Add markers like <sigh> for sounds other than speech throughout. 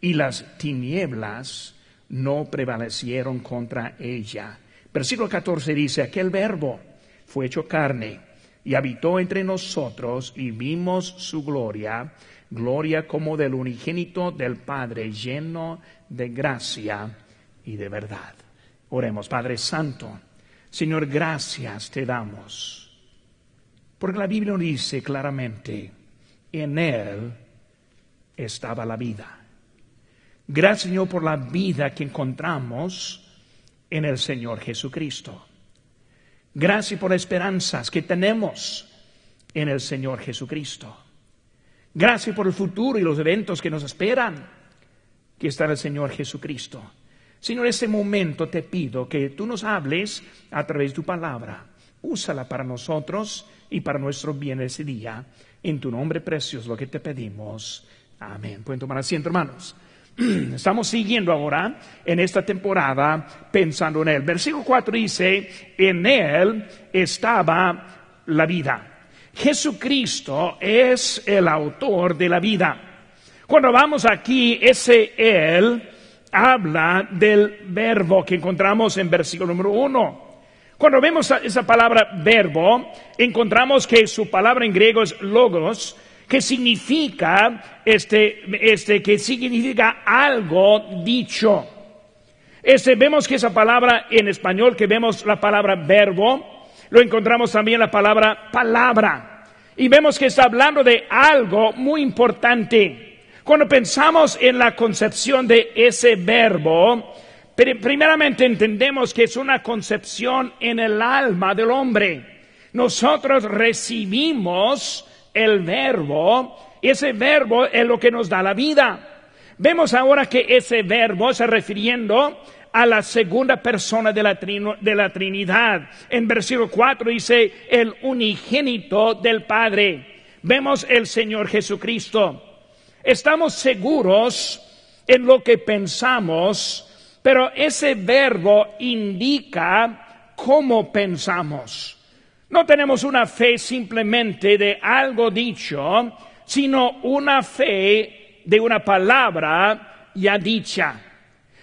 y las tinieblas no prevalecieron contra ella. Versículo 14 dice, aquel verbo fue hecho carne y habitó entre nosotros y vimos su gloria, gloria como del unigénito del Padre, lleno de gracia y de verdad. Oremos, Padre Santo, Señor, gracias te damos, porque la Biblia dice claramente, en Él estaba la vida. Gracias, Señor, por la vida que encontramos en el Señor Jesucristo. Gracias por las esperanzas que tenemos en el Señor Jesucristo. Gracias por el futuro y los eventos que nos esperan, que está el Señor Jesucristo. Señor, en este momento te pido que tú nos hables a través de tu palabra. Úsala para nosotros y para nuestro bien ese día. En tu nombre precioso lo que te pedimos. Amén. Pueden tomar asiento, hermanos. <clears throat> Estamos siguiendo ahora en esta temporada pensando en él. Versículo 4 dice, en él estaba la vida. Jesucristo es el autor de la vida. Cuando vamos aquí, ese él habla del verbo que encontramos en versículo número 1. Cuando vemos esa palabra verbo, encontramos que su palabra en griego es logos, que significa, este, este, que significa algo dicho. Este, vemos que esa palabra en español, que vemos la palabra verbo, lo encontramos también la palabra palabra. Y vemos que está hablando de algo muy importante. Cuando pensamos en la concepción de ese verbo, primeramente entendemos que es una concepción en el alma del hombre. Nosotros recibimos el verbo, ese verbo es lo que nos da la vida. Vemos ahora que ese verbo se refiriendo a la segunda persona de la, de la Trinidad. En versículo 4 dice el unigénito del Padre. Vemos el Señor Jesucristo. Estamos seguros en lo que pensamos, pero ese verbo indica cómo pensamos. No tenemos una fe simplemente de algo dicho, sino una fe de una palabra ya dicha.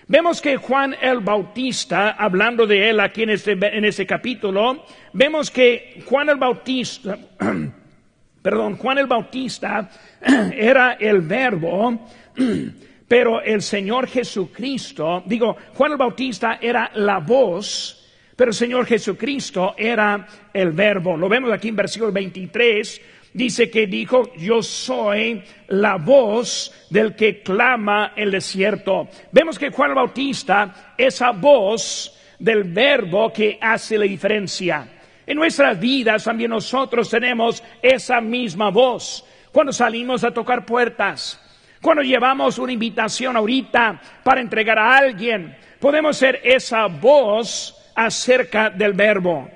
Vemos que Juan el Bautista, hablando de él aquí en este, en este capítulo, vemos que Juan el Bautista, <clears throat> perdón, Juan el Bautista <clears throat> era el verbo, <clears throat> pero el Señor Jesucristo, digo, Juan el Bautista era la voz, pero el Señor Jesucristo era el verbo. Lo vemos aquí en versículo 23. Dice que dijo, yo soy la voz del que clama el desierto. Vemos que Juan Bautista, esa voz del verbo que hace la diferencia. En nuestras vidas también nosotros tenemos esa misma voz. Cuando salimos a tocar puertas, cuando llevamos una invitación ahorita para entregar a alguien, podemos ser esa voz acerca del verbo.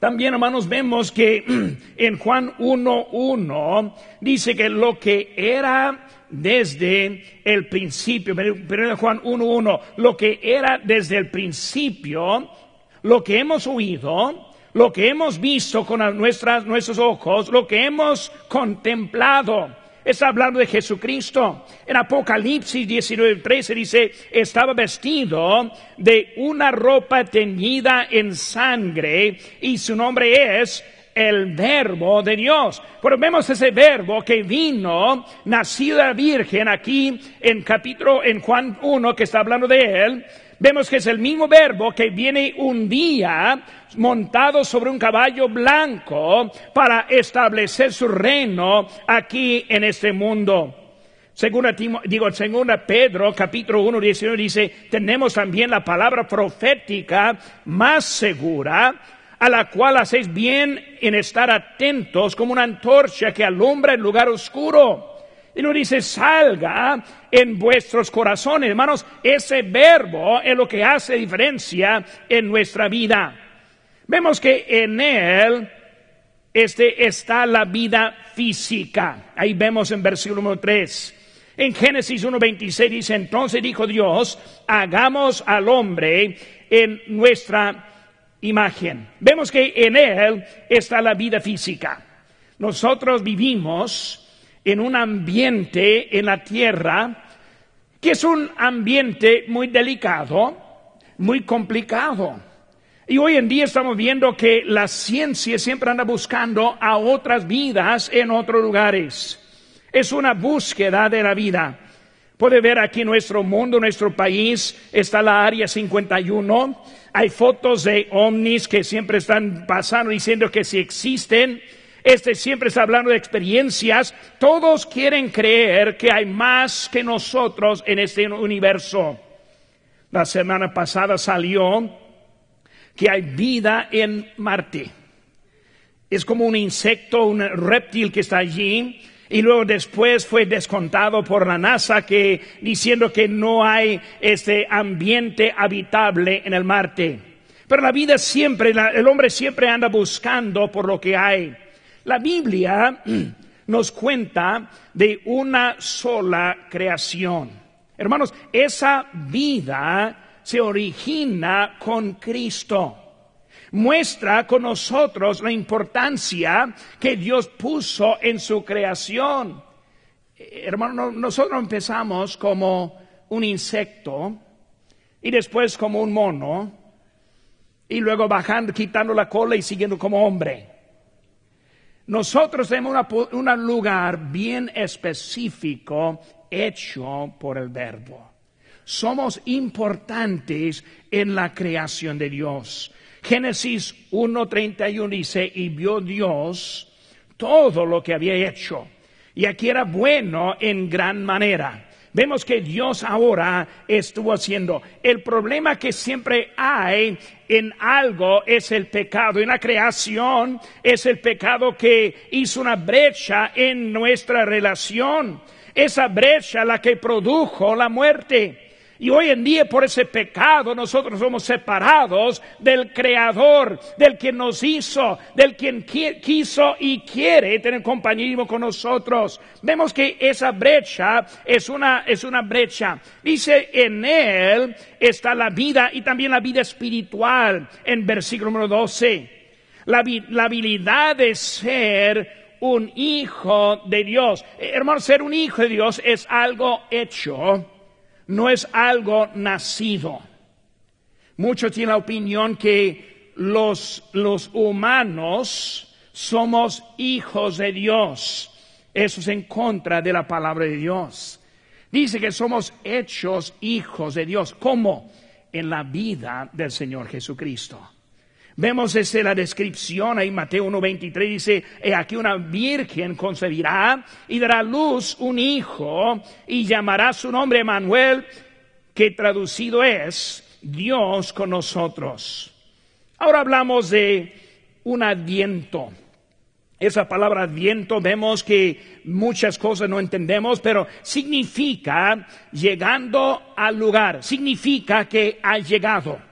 También, hermanos, vemos que <clears throat> en Juan 1.1 dice que lo que era desde el principio, pero Juan 1.1, lo que era desde el principio, lo que hemos oído, lo que hemos visto con nuestras, nuestros ojos, lo que hemos contemplado, Está hablando de Jesucristo. En Apocalipsis 19:13 dice, estaba vestido de una ropa teñida en sangre y su nombre es el verbo de Dios. Pero vemos ese verbo que vino, la Virgen, aquí en capítulo, en Juan 1, que está hablando de él, vemos que es el mismo verbo que viene un día montado sobre un caballo blanco para establecer su reino aquí en este mundo. Según digo, según Pedro, capítulo 1, 19, dice, tenemos también la palabra profética más segura, a la cual hacéis bien en estar atentos como una antorcha que alumbra el lugar oscuro Y no dice salga en vuestros corazones. Hermanos, ese verbo es lo que hace diferencia en nuestra vida. Vemos que en él este, está la vida física. Ahí vemos en versículo número 3. En Génesis 1.26 dice, entonces dijo Dios, hagamos al hombre en nuestra imagen. Vemos que en él está la vida física. Nosotros vivimos en un ambiente en la tierra que es un ambiente muy delicado, muy complicado. Y hoy en día estamos viendo que la ciencia siempre anda buscando a otras vidas en otros lugares. Es una búsqueda de la vida. Puede ver aquí nuestro mundo, nuestro país, está la área 51. Hay fotos de ovnis que siempre están pasando diciendo que si existen. Este siempre está hablando de experiencias. Todos quieren creer que hay más que nosotros en este universo. La semana pasada salió que hay vida en Marte. Es como un insecto, un reptil que está allí y luego después fue descontado por la NASA que diciendo que no hay este ambiente habitable en el Marte. Pero la vida siempre, el hombre siempre anda buscando por lo que hay. La Biblia <clears throat> nos cuenta de una sola creación. Hermanos, esa vida se origina con Cristo muestra con nosotros la importancia que Dios puso en su creación. Hermano, nosotros empezamos como un insecto y después como un mono y luego bajando, quitando la cola y siguiendo como hombre. Nosotros tenemos un lugar bien específico hecho por el verbo. Somos importantes en la creación de Dios. Génesis 1.31 dice, y vio Dios todo lo que había hecho. Y aquí era bueno en gran manera. Vemos que Dios ahora estuvo haciendo. El problema que siempre hay en algo es el pecado. En la creación es el pecado que hizo una brecha en nuestra relación. Esa brecha la que produjo la muerte. Y hoy en día por ese pecado nosotros somos separados del Creador, del quien nos hizo, del quien quiso y quiere tener compañerismo con nosotros. Vemos que esa brecha es una, es una brecha. Dice, en Él está la vida y también la vida espiritual en versículo número 12. La, la habilidad de ser un hijo de Dios. Eh, hermano, ser un hijo de Dios es algo hecho no es algo nacido. Muchos tienen la opinión que los, los humanos somos hijos de Dios. Eso es en contra de la palabra de Dios. Dice que somos hechos hijos de Dios. ¿Cómo? En la vida del Señor Jesucristo. Vemos esa la descripción ahí Mateo 1.23 dice, he aquí una virgen concebirá y dará luz un hijo y llamará su nombre Manuel, que traducido es Dios con nosotros. Ahora hablamos de un adviento. Esa palabra adviento vemos que muchas cosas no entendemos, pero significa llegando al lugar, significa que ha llegado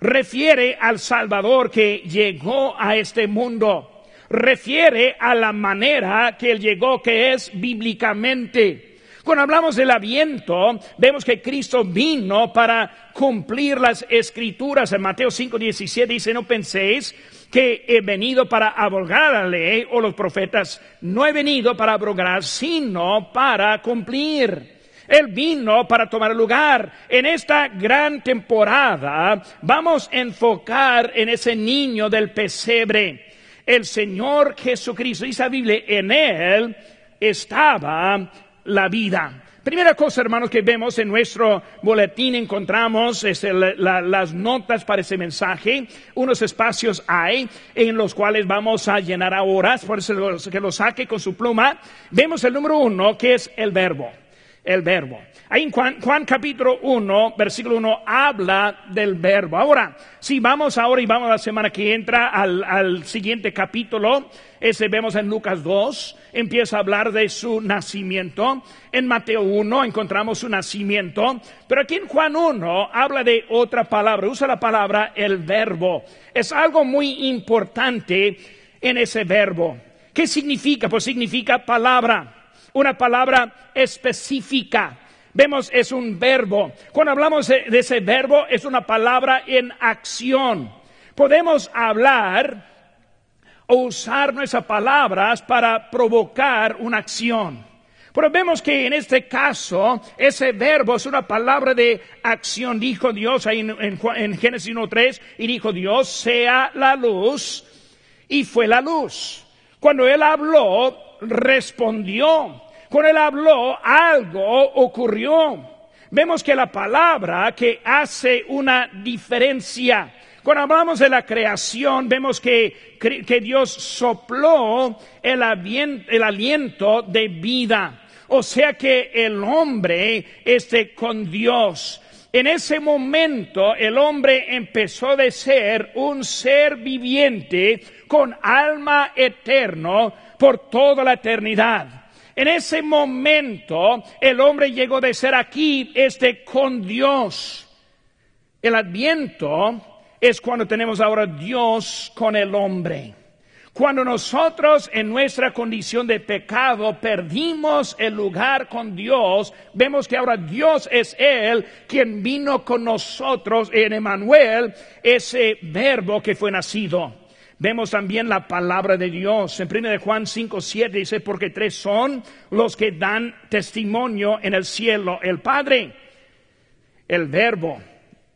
refiere al Salvador que llegó a este mundo, refiere a la manera que él llegó, que es bíblicamente. Cuando hablamos del aviento, vemos que Cristo vino para cumplir las escrituras. En Mateo 5, 17 dice, no penséis que he venido para abrogar la ley o los profetas. No he venido para abrogar, sino para cumplir. Él vino para tomar lugar. En esta gran temporada vamos a enfocar en ese niño del pesebre. El Señor Jesucristo, dice la Biblia, en Él estaba la vida. Primera cosa, hermanos, que vemos en nuestro boletín, encontramos las notas para ese mensaje. Unos espacios hay en los cuales vamos a llenar ahora, por eso que lo saque con su pluma. Vemos el número uno, que es el verbo. El verbo. Ahí en Juan, Juan, capítulo 1, versículo 1, habla del verbo. Ahora, si vamos ahora y vamos la semana que entra al, al, siguiente capítulo, ese vemos en Lucas 2, empieza a hablar de su nacimiento. En Mateo 1 encontramos su nacimiento, pero aquí en Juan 1 habla de otra palabra, usa la palabra el verbo. Es algo muy importante en ese verbo. ¿Qué significa? Pues significa palabra una palabra específica. Vemos, es un verbo. Cuando hablamos de, ese verbo, es una palabra en acción. Podemos hablar o usar nuestras palabras para provocar una acción. Pero vemos que en este caso, ese verbo es una palabra de acción. Dijo Dios ahí en, en, Génesis 1.3, y dijo Dios, sea la luz, y fue la luz. Cuando Él habló, respondió. Con él habló, algo ocurrió. Vemos que la palabra que hace una diferencia. Cuando hablamos de la creación, vemos que, que Dios sopló el, el aliento de vida. O sea que el hombre esté con Dios. En ese momento el hombre empezó de ser un ser viviente con alma eterno por toda la eternidad. En ese momento el hombre llegó de ser aquí, este con Dios. El adviento es cuando tenemos ahora Dios con el hombre. Cuando nosotros en nuestra condición de pecado perdimos el lugar con Dios, vemos que ahora Dios es Él quien vino con nosotros en Emanuel, ese verbo que fue nacido. Vemos también la palabra de Dios. En 1 Juan 5, 7 dice, porque tres son los que dan testimonio en el cielo, el Padre, el Verbo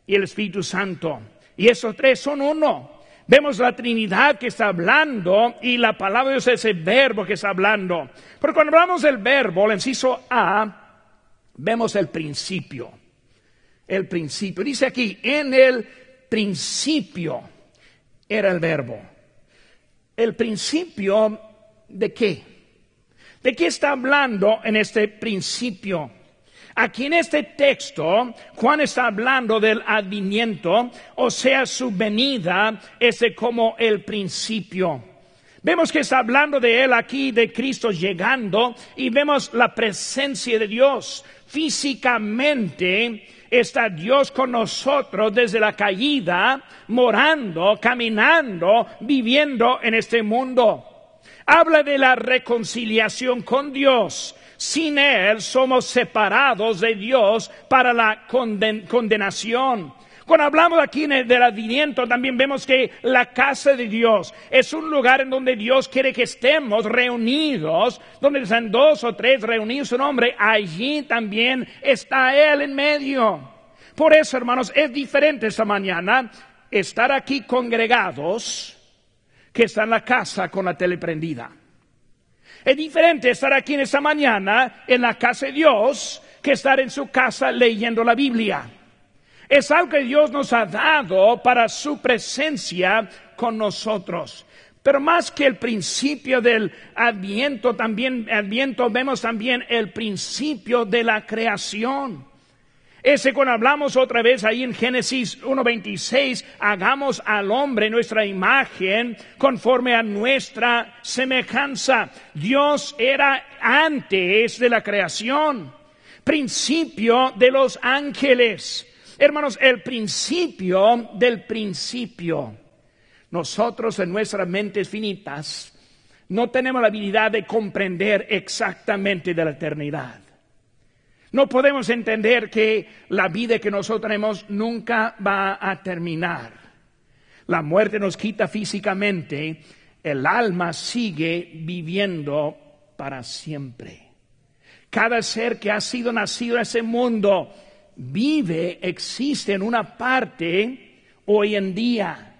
y el Espíritu Santo. Y esos tres son uno. Vemos la Trinidad que está hablando y la palabra de Dios es el verbo que está hablando. Pero cuando hablamos del verbo, el inciso A, vemos el principio. El principio. Dice aquí, en el principio era el verbo el principio de qué? ¿De qué está hablando en este principio? Aquí en este texto, Juan está hablando del adviniento, o sea, su venida, ese como el principio. Vemos que está hablando de él aquí, de Cristo llegando, y vemos la presencia de Dios físicamente está Dios con nosotros desde la caída, morando, caminando, viviendo en este mundo. Habla de la reconciliación con Dios. Sin Él somos separados de Dios para la condenación. Cuando hablamos aquí del adviniento, también vemos que la casa de Dios es un lugar en donde Dios quiere que estemos reunidos, donde están dos o tres reunidos su nombre, allí también está Él en medio. Por eso, hermanos, es diferente esta mañana estar aquí congregados que estar en la casa con la tele prendida. Es diferente estar aquí en esta mañana en la casa de Dios que estar en su casa leyendo la Biblia. Es algo que Dios nos ha dado para su presencia con nosotros. Pero más que el principio del adviento, también adviento vemos también el principio de la creación. Ese cuando hablamos otra vez ahí en Génesis 1.26, hagamos al hombre nuestra imagen conforme a nuestra semejanza. Dios era antes de la creación, principio de los ángeles. Hermanos, el principio del principio. Nosotros en nuestras mentes finitas no tenemos la habilidad de comprender exactamente de la eternidad. No podemos entender que la vida que nosotros tenemos nunca va a terminar. La muerte nos quita físicamente, el alma sigue viviendo para siempre. Cada ser que ha sido nacido en ese mundo vive, existe en una parte hoy en día.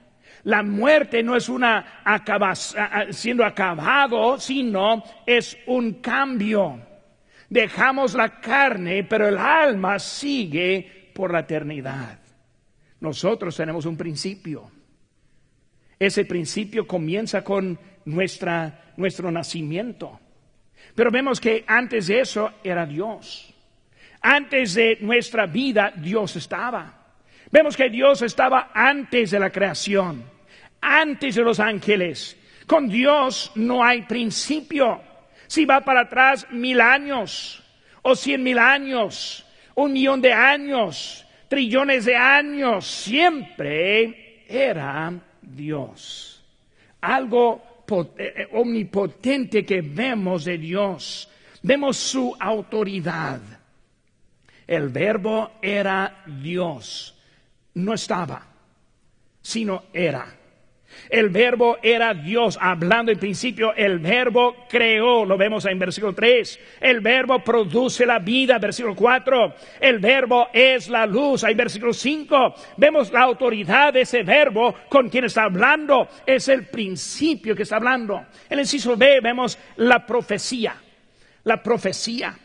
La muerte no es una siendo acabado, sino es un cambio. Dejamos la carne, pero el alma sigue por la eternidad. Nosotros tenemos un principio. Ese principio comienza con nuestra, nuestro nacimiento. Pero vemos que antes de eso era Dios. Antes de nuestra vida, Dios estaba. Vemos que Dios estaba antes de la creación, antes de los ángeles. Con Dios no hay principio. Si va para atrás mil años, o cien mil años, un millón de años, trillones de años, siempre era Dios. Algo eh, eh, omnipotente que vemos de Dios. Vemos su autoridad. El verbo era Dios. No estaba, sino era. El verbo era Dios, hablando en principio, el verbo creó, lo vemos en versículo 3. El verbo produce la vida, versículo 4. El verbo es la luz, en versículo 5. Vemos la autoridad de ese verbo con quien está hablando, es el principio que está hablando. En el inciso B vemos la profecía. La profecía.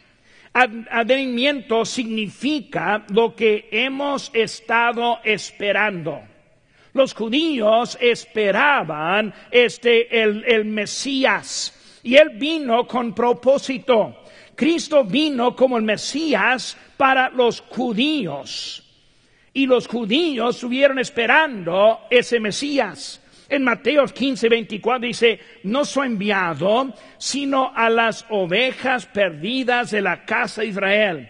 Advenimiento significa lo que hemos estado esperando. Los judíos esperaban este el, el Mesías y él vino con propósito. Cristo vino como el Mesías para los judíos. Y los judíos estuvieron esperando ese Mesías. En Mateo 15, 24 dice, no soy enviado sino a las ovejas perdidas de la casa de Israel.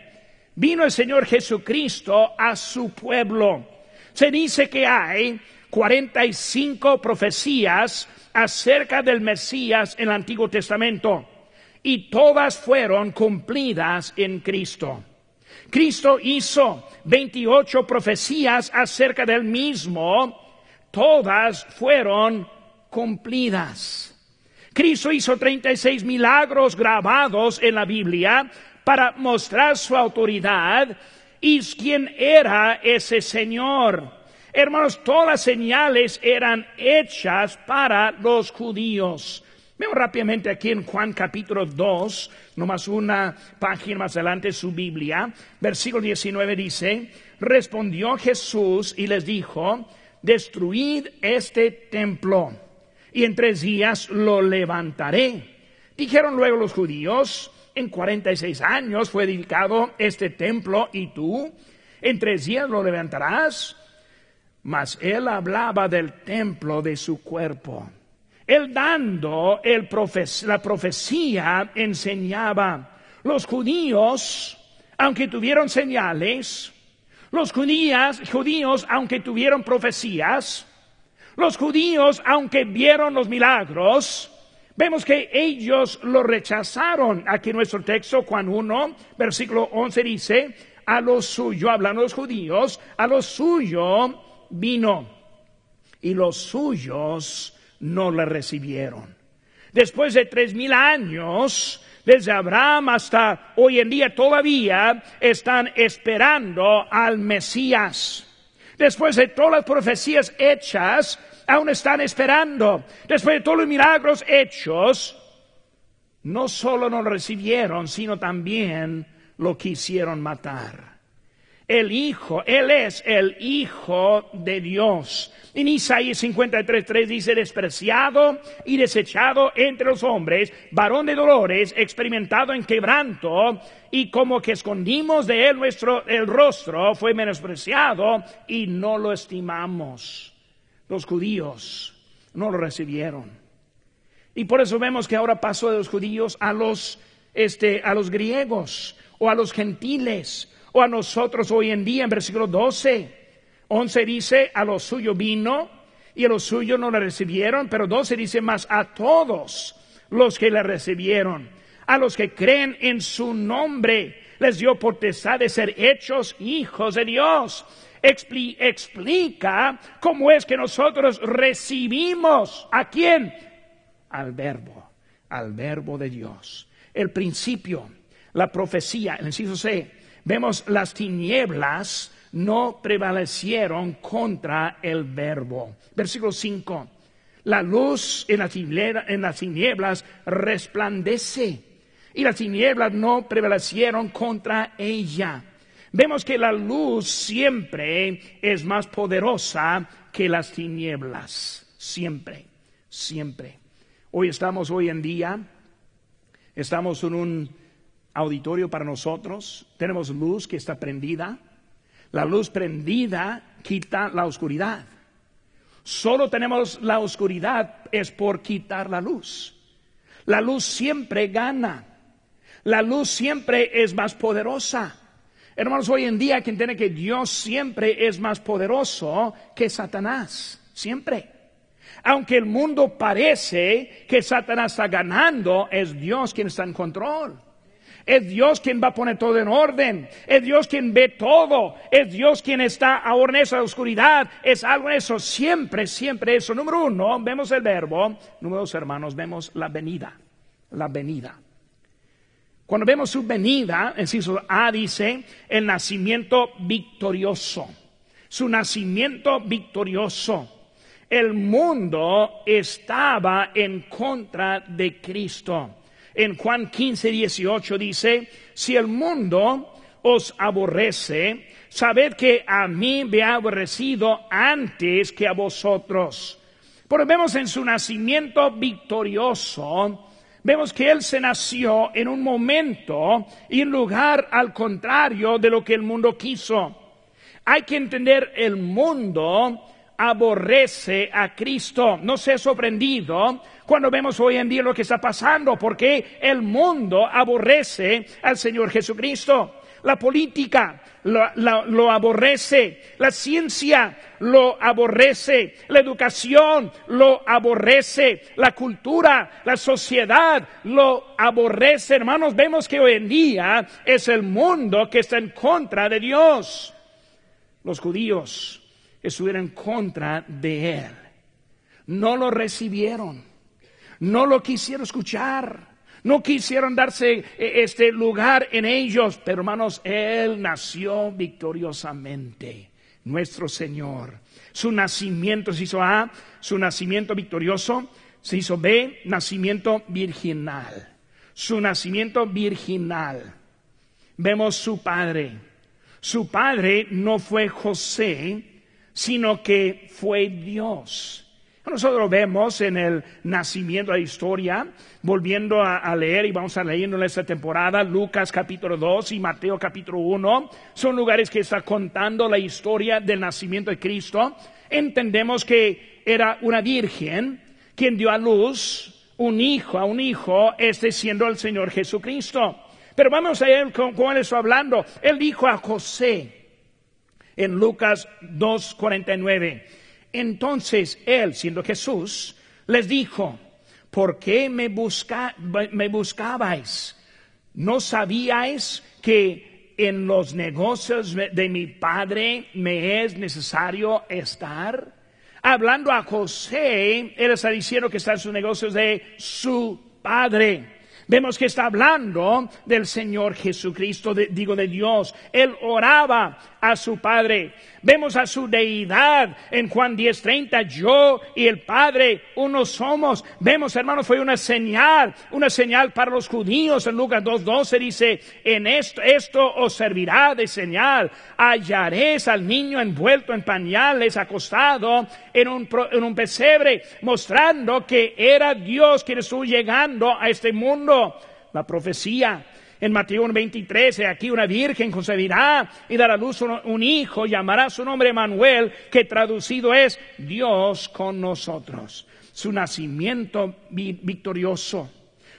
Vino el Señor Jesucristo a su pueblo. Se dice que hay 45 profecías acerca del Mesías en el Antiguo Testamento y todas fueron cumplidas en Cristo. Cristo hizo 28 profecías acerca del mismo, todas fueron cumplidas. Cristo hizo 36 milagros grabados en la Biblia para mostrar su autoridad y quién era ese Señor. Hermanos, todas las señales eran hechas para los judíos. Veo rápidamente aquí en Juan capítulo 2, nomás una página más adelante su Biblia, versículo 19 dice, respondió Jesús y les dijo, destruid este templo y en tres días lo levantaré. Dijeron luego los judíos, en cuarenta y seis años fue edificado este templo y tú, en tres días lo levantarás. Mas él hablaba del templo de su cuerpo. Él dando el la profecía enseñaba. Los judíos, aunque tuvieron señales, los judíos, aunque tuvieron profecías, los judíos, aunque vieron los milagros, vemos que ellos lo rechazaron. Aquí nuestro texto, Juan 1, versículo 11 dice, a lo suyo, hablando los judíos, a lo suyo vino y los suyos no le recibieron. Después de tres mil años, desde Abraham hasta hoy en día todavía están esperando al Mesías. Después de todas las profecías hechas, aún están esperando. Después de todos los milagros hechos, no solo no recibieron, sino también lo quisieron matar el Hijo, Él es el Hijo de Dios. En Isaías 53, dice, despreciado y desechado entre los hombres, varón de dolores, experimentado en quebranto, y como que escondimos de Él nuestro, el rostro, fue menospreciado y no lo estimamos. Los judíos no lo recibieron. Y por eso vemos que ahora pasó de los judíos a los, este, a los griegos o a los gentiles o a nosotros hoy en día en versículo 12. 11 dice, a lo suyo vino y a lo suyo no le recibieron, pero 12 dice más a todos los que le recibieron, a los que creen en su nombre, les dio potestad de ser hechos hijos de Dios. explica cómo es que nosotros recibimos a quién? Al verbo, al verbo de Dios. El principio, la profecía, el inciso C, vemos las tinieblas no prevalecieron contra el verbo. Versículo 5. La luz en, en las tinieblas resplandece y las tinieblas no prevalecieron contra ella. Vemos que la luz siempre es más poderosa que las tinieblas. Siempre, siempre. Hoy estamos hoy en día, estamos en un auditorio para nosotros, tenemos luz que está prendida. La luz prendida quita la oscuridad. Solo tenemos la oscuridad es por quitar la luz. La luz siempre gana. La luz siempre es más poderosa. Hermanos, hoy en día quien tiene que Dios siempre es más poderoso que Satanás. Siempre. Aunque el mundo parece que Satanás está ganando, es Dios quien está en control. Es Dios quien va a poner todo en orden. Es Dios quien ve todo. Es Dios quien está ahora en esa oscuridad. Es algo eso. Siempre, siempre eso. Número uno, vemos el verbo. Número dos, hermanos, vemos la venida. La venida. Cuando vemos su venida, en inciso A dice el nacimiento victorioso. Su nacimiento victorioso el mundo estaba en contra de Cristo. En Juan 15, 18 dice, si el mundo os aborrece, sabed que a mí me ha aborrecido antes que a vosotros. Pero vemos en su nacimiento victorioso, vemos que Él se nació en un momento y lugar al contrario de lo que el mundo quiso. Hay que entender el mundo aborrece a Cristo. No se ha sorprendido cuando vemos hoy en día lo que está pasando, porque el mundo aborrece al Señor Jesucristo. La política lo, aborrece, la ciencia lo aborrece, la educación lo aborrece, la cultura, la sociedad lo aborrece. Hermanos, vemos que hoy en día es el mundo que está en contra de Dios. Los judíos estuvieron en contra de él. No lo recibieron, no lo quisieron escuchar, no quisieron darse eh, este lugar en ellos, pero hermanos, él nació victoriosamente, nuestro Señor. Su nacimiento se hizo A, su nacimiento victorioso, se hizo B, nacimiento virginal. Su nacimiento virginal. Vemos su padre. Su padre no fue José, sino que fue Dios. Nosotros vemos en el nacimiento de la historia, volviendo a, leer y vamos a leer en esta temporada, Lucas capítulo 2 y Mateo capítulo 1, son lugares que está contando la historia del nacimiento de Cristo. Entendemos que era una virgen quien dio a luz un hijo, a un hijo, este siendo el Señor Jesucristo. Pero vamos a ver cómo él está hablando. Él dijo a José, en Lucas 2.49. Entonces él, siendo Jesús, les dijo, ¿por qué me, buscabais? ¿No sabíais que en los negocios de mi padre me es necesario estar? Hablando a José, él está diciendo que está en sus negocios de su padre. Vemos que está hablando del Señor Jesucristo, digo de Dios. Él oraba a su Padre. Vemos a su deidad en Juan 10:30, yo y el Padre uno somos. Vemos, hermanos, fue una señal, una señal para los judíos. En Lucas 2:12 dice, en esto, esto os servirá de señal. Hallaréis al niño envuelto en pañales, acostado en un, en un pesebre, mostrando que era Dios quien estuvo llegando a este mundo. La profecía en Mateo 23, aquí una virgen concebirá y dará a luz un, hijo, llamará su nombre Manuel, que traducido es Dios con nosotros. Su nacimiento victorioso,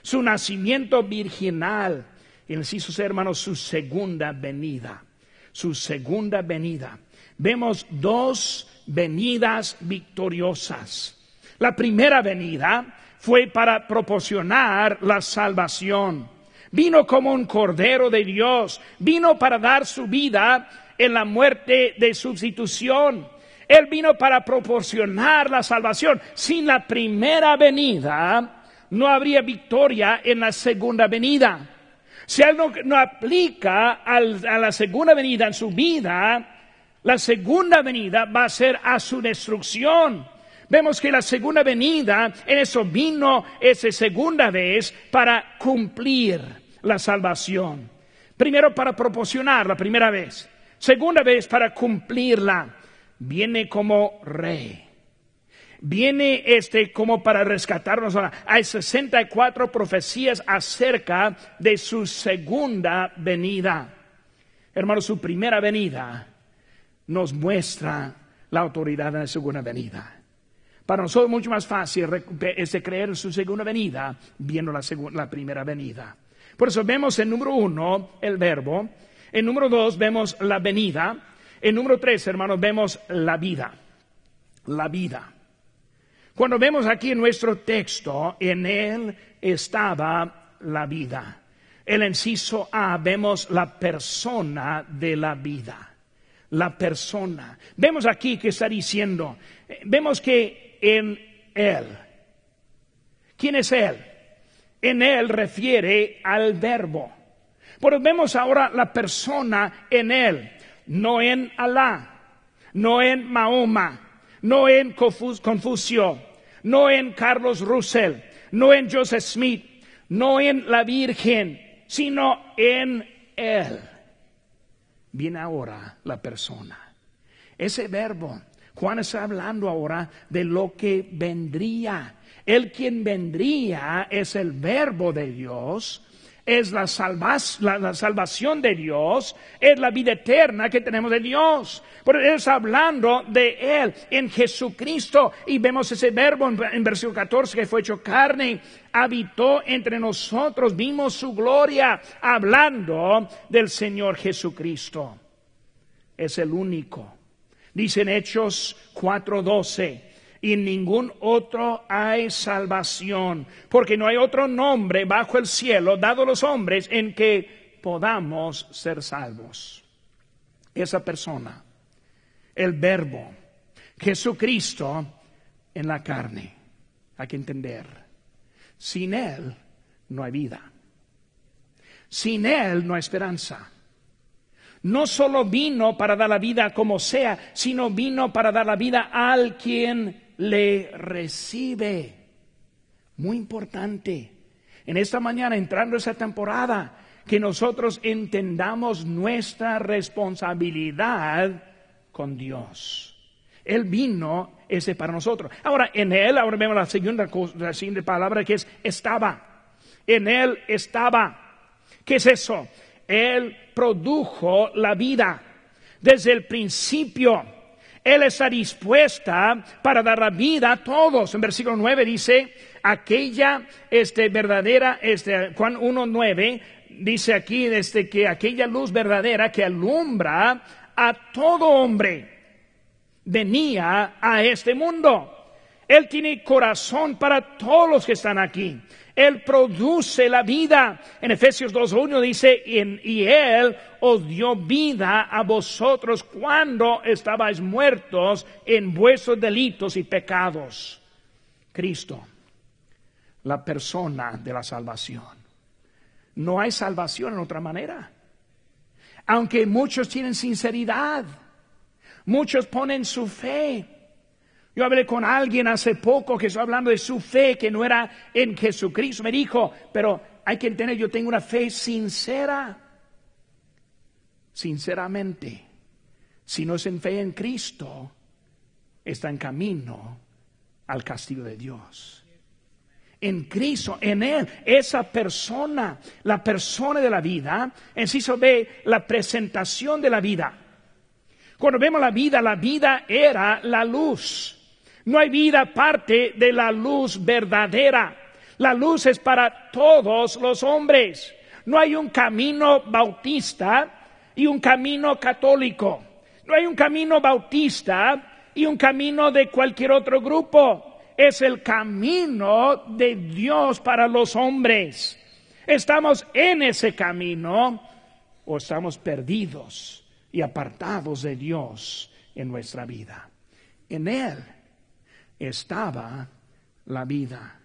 su nacimiento virginal, y hizo hermanos, su segunda venida, su segunda venida. Vemos dos venidas victoriosas. La primera venida fue para proporcionar la salvación vino como un cordero de Dios, vino para dar su vida en la muerte de sustitución. Él vino para proporcionar la salvación. Sin la primera venida, no habría victoria en la segunda venida. Si Él no, aplica a la segunda venida en su vida, la segunda venida va a ser a su destrucción. Vemos que la segunda venida, en eso vino esa segunda vez para cumplir la salvación. Primero para proporcionar la primera vez. Segunda vez para cumplirla. Viene como rey. viene este como para rescatarnos. Hay 64 profecías acerca de su segunda venida. Hermano, su primera venida nos muestra la autoridad de la segunda venida. Para nosotros es mucho más fácil este, creer en su segunda venida viendo la, la primera venida. Por eso vemos en número uno el verbo, en número dos vemos la venida, en número tres, hermanos, vemos la vida. La vida. Cuando vemos aquí en nuestro texto, en él estaba la vida. El inciso A, vemos la persona de la vida. La persona. Vemos aquí que está diciendo, vemos que en él. ¿Quién es él? En él refiere al verbo. Pero vemos ahora la persona en él, no en Alá, no en Mahoma, no en Confucio, no en Carlos Russell, no en Joseph Smith, no en la Virgen, sino en Él. Viene ahora la persona. Ese verbo, Juan está hablando ahora de lo que vendría. El quien vendría es el verbo de Dios es la, salvación de Dios, es la vida eterna que tenemos de Dios. Pero es hablando de Él en Jesucristo y vemos ese verbo en, en versículo 14 que fue hecho carne, habitó entre nosotros, vimos su gloria, hablando del Señor Jesucristo. Es el único. Dicen Hechos 4:12 y ningún otro hay salvación, porque no hay otro nombre bajo el cielo dado a los hombres en que podamos ser salvos. Esa persona, el verbo, Jesucristo en la carne, hay que entender, sin Él no hay vida, sin Él no hay esperanza. No solo vino para dar la vida como sea, sino vino para dar la vida al quien le recibe. Muy importante. En esta mañana, entrando esa temporada, que nosotros entendamos nuestra responsabilidad con Dios. Él vino ese para nosotros. Ahora, en Él, ahora vemos la segunda, la siguiente palabra que es estaba. En Él estaba. ¿Qué es eso? Él produjo la vida desde el principio él está dispuesta para dar la vida a todos. En versículo 9 dice, aquella este, verdadera, este, Juan 1.9, dice aquí desde que aquella luz verdadera que alumbra a todo hombre venía a este mundo. Él tiene corazón para todos los que están aquí. Él produce la vida. En Efesios 2.1 dice, y Él os dio vida a vosotros cuando estabais muertos en vuestros delitos y pecados. Cristo, la persona de la salvación. No hay salvación en otra manera. Aunque muchos tienen sinceridad, muchos ponen su fe yo hablé con alguien hace poco que estaba hablando de su fe, que no era en Jesucristo. Me dijo, pero hay que entender, yo tengo una fe sincera. Sinceramente, si no es en fe en Cristo, está en camino al castigo de Dios. En Cristo, en Él, esa persona, la persona de la vida, en sí se ve la presentación de la vida. Cuando vemos la vida, la vida era la luz. No hay vida aparte de la luz verdadera. La luz es para todos los hombres. No hay un camino bautista y un camino católico. No hay un camino bautista y un camino de cualquier otro grupo. Es el camino de Dios para los hombres. ¿Estamos en ese camino o estamos perdidos y apartados de Dios en nuestra vida? En Él estaba la vida.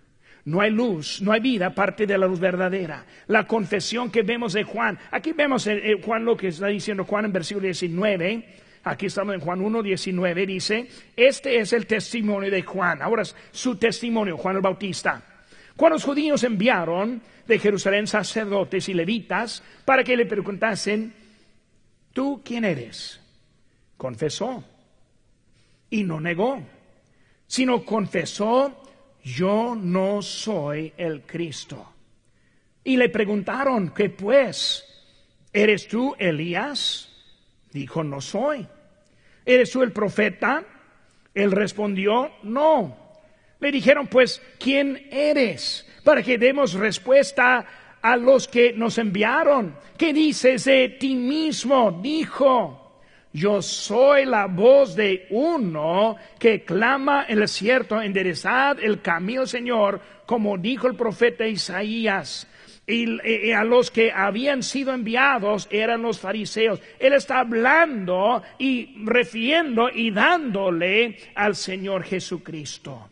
No hay luz, no hay vida aparte de la luz verdadera. La confesión que vemos de Juan. Aquí vemos en, Juan lo que está diciendo Juan en versículo 19. Aquí estamos en Juan 1, 19. Dice, este es el testimonio de Juan. Ahora es su testimonio, Juan el Bautista. Cuando los judíos enviaron de Jerusalén sacerdotes y levitas para que le preguntasen, ¿tú quién eres? Confesó y no negó sino confesó, yo no soy el Cristo. Y le preguntaron, ¿qué pues? ¿Eres tú Elías? Dijo, no soy. ¿Eres tú el profeta? Él respondió, no. Le dijeron, pues, ¿quién eres? Para que demos respuesta a los que nos enviaron. ¿Qué dices de ti mismo? Dijo, yo soy la voz de uno que clama en el desierto, enderezad el camino, Señor, como dijo el profeta Isaías y, a los que habían sido enviados eran los fariseos. Él está hablando y refiriendo y dándole al Señor Jesucristo.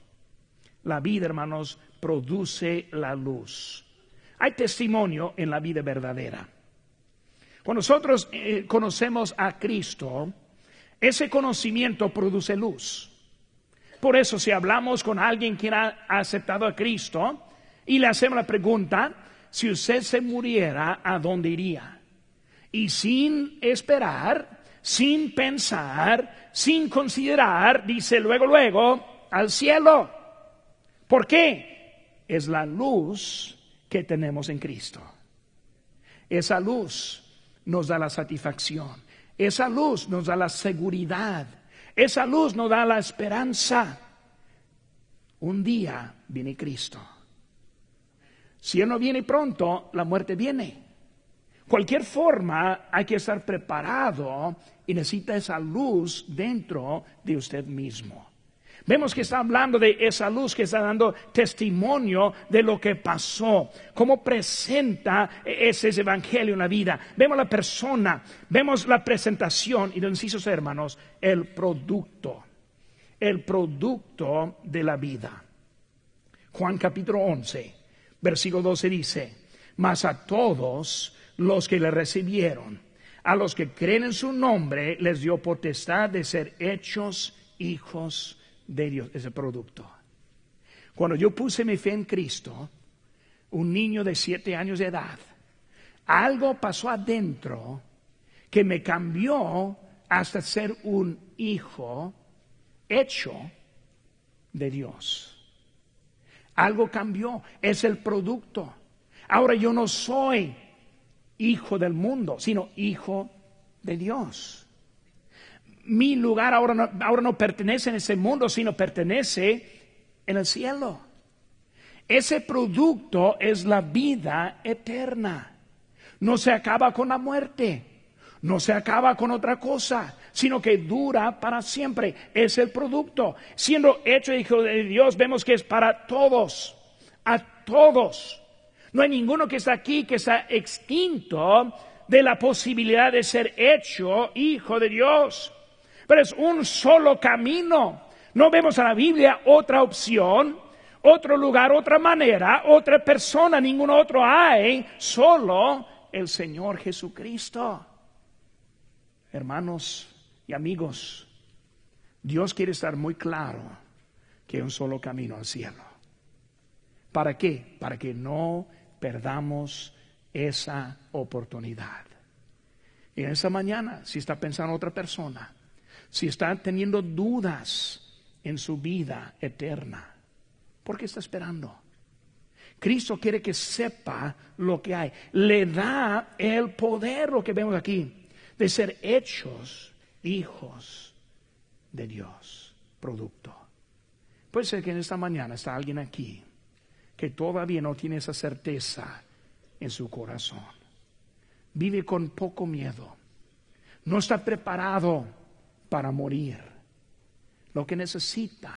La vida, hermanos, produce la luz. Hay testimonio en la vida verdadera. Cuando nosotros eh, conocemos a Cristo, ese conocimiento produce luz. Por eso si hablamos con alguien que ha aceptado a Cristo y le hacemos la pregunta, si usted se muriera, ¿a dónde iría? Y sin esperar, sin pensar, sin considerar, dice luego, luego, al cielo. ¿Por qué? Es la luz que tenemos en Cristo. Esa luz nos da la satisfacción. Esa luz nos da la seguridad. Esa luz nos da la esperanza. Un día viene Cristo si Él no viene pronto, la muerte viene. Cualquier forma hay que estar preparado y necesita esa luz dentro de usted mismo. Vemos que está hablando de esa luz que está dando testimonio de lo que pasó, cómo presenta ese evangelio en la vida. Vemos la persona, vemos la presentación y, los hermanos, el producto, el producto de la vida. Juan capítulo 11 Versículo 12 dice, mas a todos los que le recibieron, a los que creen en su nombre, les dio potestad de ser hechos hijos de Dios, ese producto. Cuando yo puse mi fe en Cristo, un niño de siete años de edad, algo pasó adentro que me cambió hasta ser un hijo hecho de Dios. Algo cambió, es el producto. Ahora yo no soy hijo del mundo, sino hijo de Dios. Mi lugar ahora no, ahora no pertenece en ese mundo, sino pertenece en el cielo. Ese producto es la vida eterna. No se acaba con la muerte no se acaba con otra cosa, sino que dura para siempre. Es el producto. Siendo hecho hijo de Dios, vemos que es para todos, a todos. No hay ninguno que está aquí que está extinto de la posibilidad de ser hecho hijo de Dios. Pero es un solo camino. No vemos en la Biblia otra opción, otro lugar, otra manera, otra persona, ningún otro hay, solo el Señor Jesucristo. Hermanos y amigos, Dios quiere estar muy claro que hay un solo camino al cielo. ¿Para qué? Para que no perdamos esa oportunidad. Y en esa mañana, si está pensando otra persona, si está teniendo dudas en su vida eterna, ¿por qué está esperando? Cristo quiere que sepa lo que hay. Le da el poder, lo que vemos aquí de ser hechos hijos de Dios, producto. Puede ser que en esta mañana está alguien aquí que todavía no tiene esa certeza en su corazón. Vive con poco miedo. No está preparado para morir. Lo que necesita